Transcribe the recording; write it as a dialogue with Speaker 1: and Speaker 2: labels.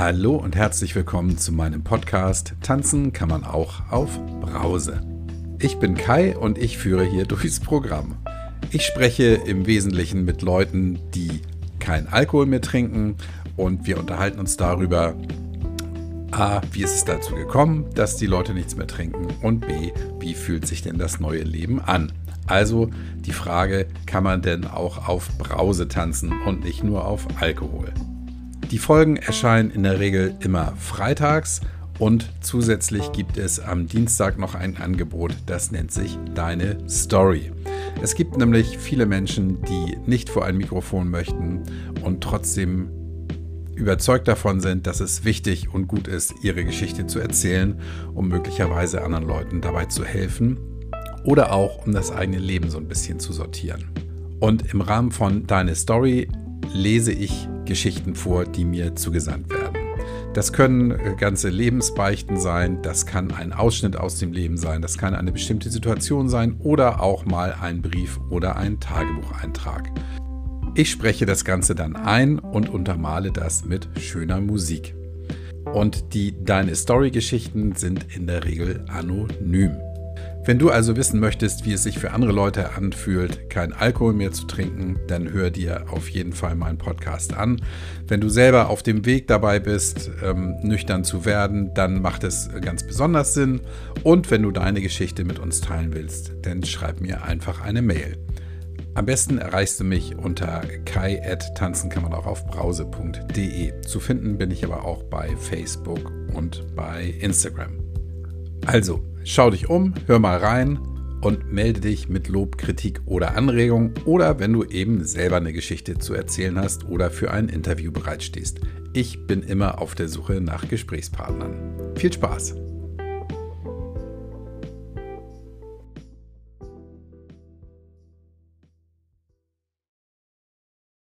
Speaker 1: Hallo und herzlich willkommen zu meinem Podcast Tanzen kann man auch auf Brause. Ich bin Kai und ich führe hier durchs Programm. Ich spreche im Wesentlichen mit Leuten, die kein Alkohol mehr trinken und wir unterhalten uns darüber, A, wie ist es dazu gekommen, dass die Leute nichts mehr trinken und B, wie fühlt sich denn das neue Leben an? Also die Frage, kann man denn auch auf Brause tanzen und nicht nur auf Alkohol? Die Folgen erscheinen in der Regel immer freitags und zusätzlich gibt es am Dienstag noch ein Angebot, das nennt sich Deine Story. Es gibt nämlich viele Menschen, die nicht vor ein Mikrofon möchten und trotzdem überzeugt davon sind, dass es wichtig und gut ist, ihre Geschichte zu erzählen, um möglicherweise anderen Leuten dabei zu helfen oder auch um das eigene Leben so ein bisschen zu sortieren. Und im Rahmen von Deine Story lese ich Geschichten vor, die mir zugesandt werden. Das können äh, ganze Lebensbeichten sein, das kann ein Ausschnitt aus dem Leben sein, das kann eine bestimmte Situation sein oder auch mal ein Brief oder ein Tagebucheintrag. Ich spreche das Ganze dann ein und untermale das mit schöner Musik. Und die Deine Story-Geschichten sind in der Regel anonym. Wenn du also wissen möchtest, wie es sich für andere Leute anfühlt, kein Alkohol mehr zu trinken, dann hör dir auf jeden Fall meinen Podcast an. Wenn du selber auf dem Weg dabei bist, ähm, nüchtern zu werden, dann macht es ganz besonders Sinn. Und wenn du deine Geschichte mit uns teilen willst, dann schreib mir einfach eine Mail. Am besten erreichst du mich unter kai.tanzen kann man auch auf brause.de. Zu finden bin ich aber auch bei Facebook und bei Instagram. Also, schau dich um, hör mal rein und melde dich mit Lob, Kritik oder Anregung oder wenn du eben selber eine Geschichte zu erzählen hast oder für ein Interview bereitstehst. Ich bin immer auf der Suche nach Gesprächspartnern. Viel Spaß!